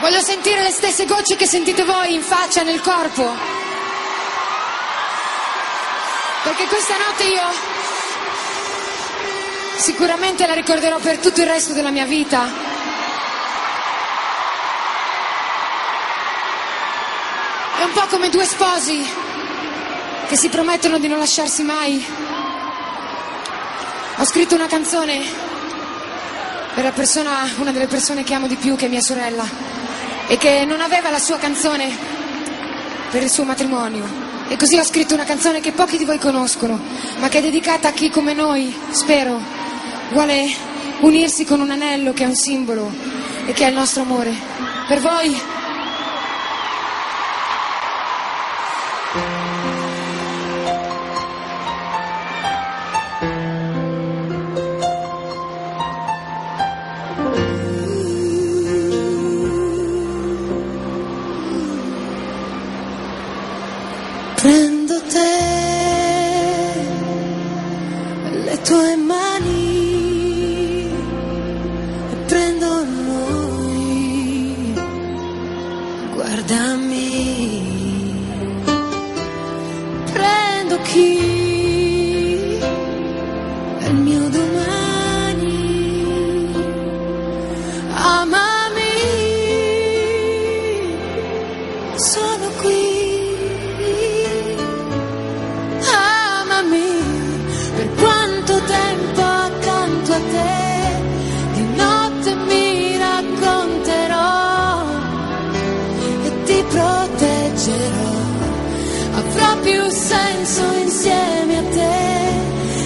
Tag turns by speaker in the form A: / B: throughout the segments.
A: Voglio sentire le stesse gocce che sentite voi in faccia, nel corpo. Perché questa notte io sicuramente la ricorderò per tutto il resto della mia vita. È un po' come due sposi che si promettono di non lasciarsi mai. Ho scritto una canzone per la persona, una delle persone che amo di più, che è mia sorella e che non aveva la sua canzone per il suo matrimonio. E così ho scritto una canzone che pochi di voi conoscono, ma che è dedicata a chi come noi, spero, vuole unirsi con un anello che è un simbolo e che è il nostro amore. Per voi
B: Guardami, prendo chi? È il mio domani. Amami, sono proteggerò. Avrà più senso insieme a te,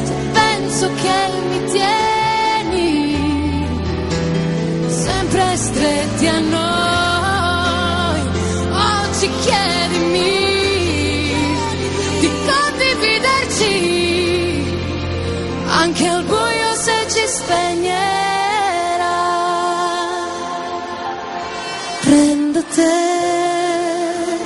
B: se penso che mi tieni sempre stretti a noi. Oggi chiedo.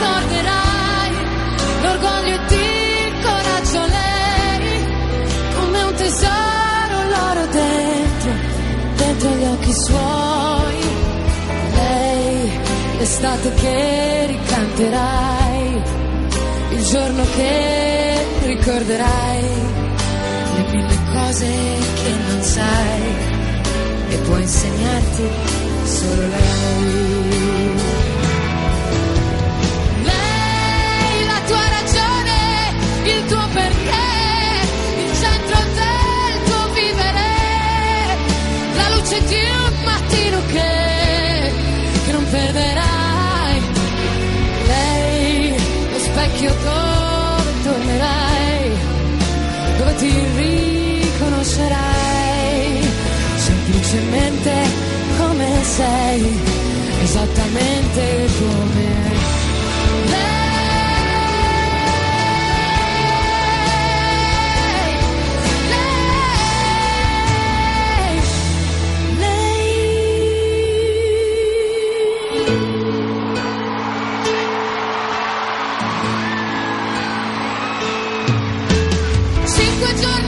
B: scorderai l'orgoglio e il coraggio lei come un tesoro l'oro dentro dentro gli occhi suoi. Lei l'estate che ricanterai il giorno che ricorderai le mille cose che non sai e può insegnarti solo lei. Cinque giorni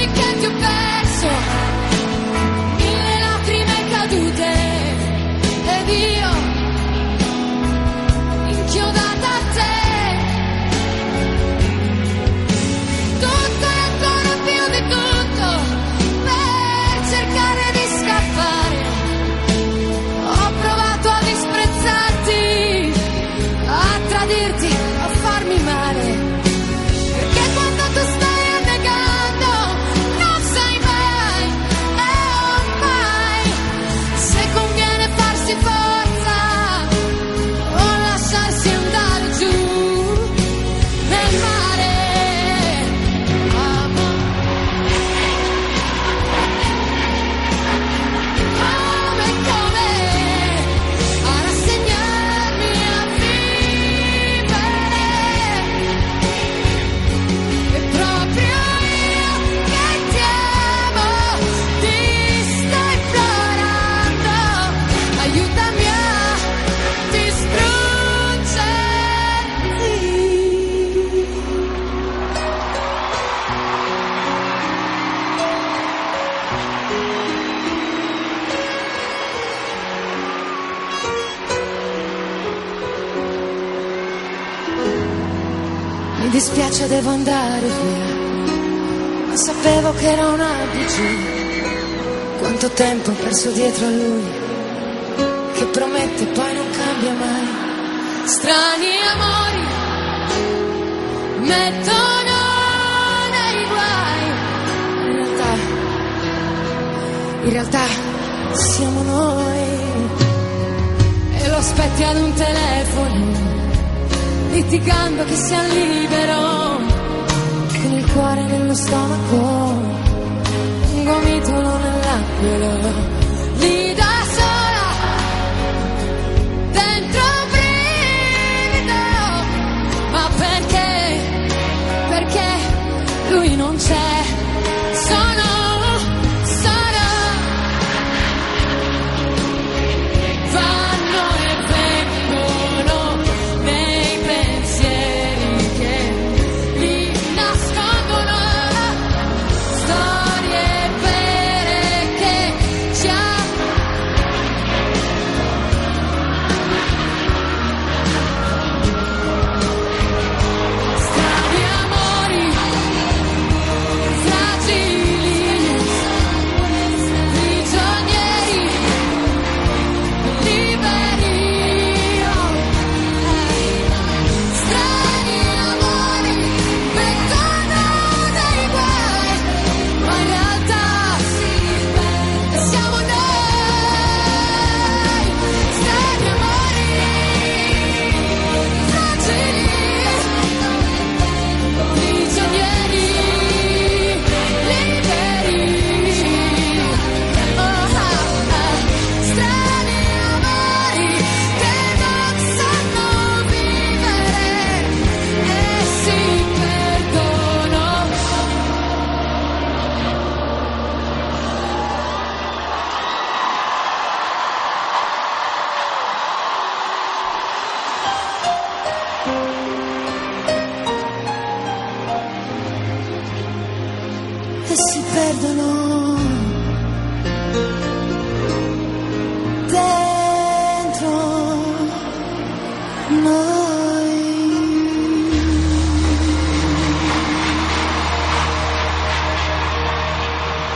B: dispiace, devo andare via. Ma sapevo che era una bugia. Quanto tempo ho perso dietro a lui, che promette poi non cambia mai. Strani amori mettono nei guai.
A: In
B: realtà,
A: in
B: realtà siamo noi. E lo aspetti ad un telefono litigando che sia libero, che nel cuore, nello stomaco, un gomitolo nell'angolo. lui non c'è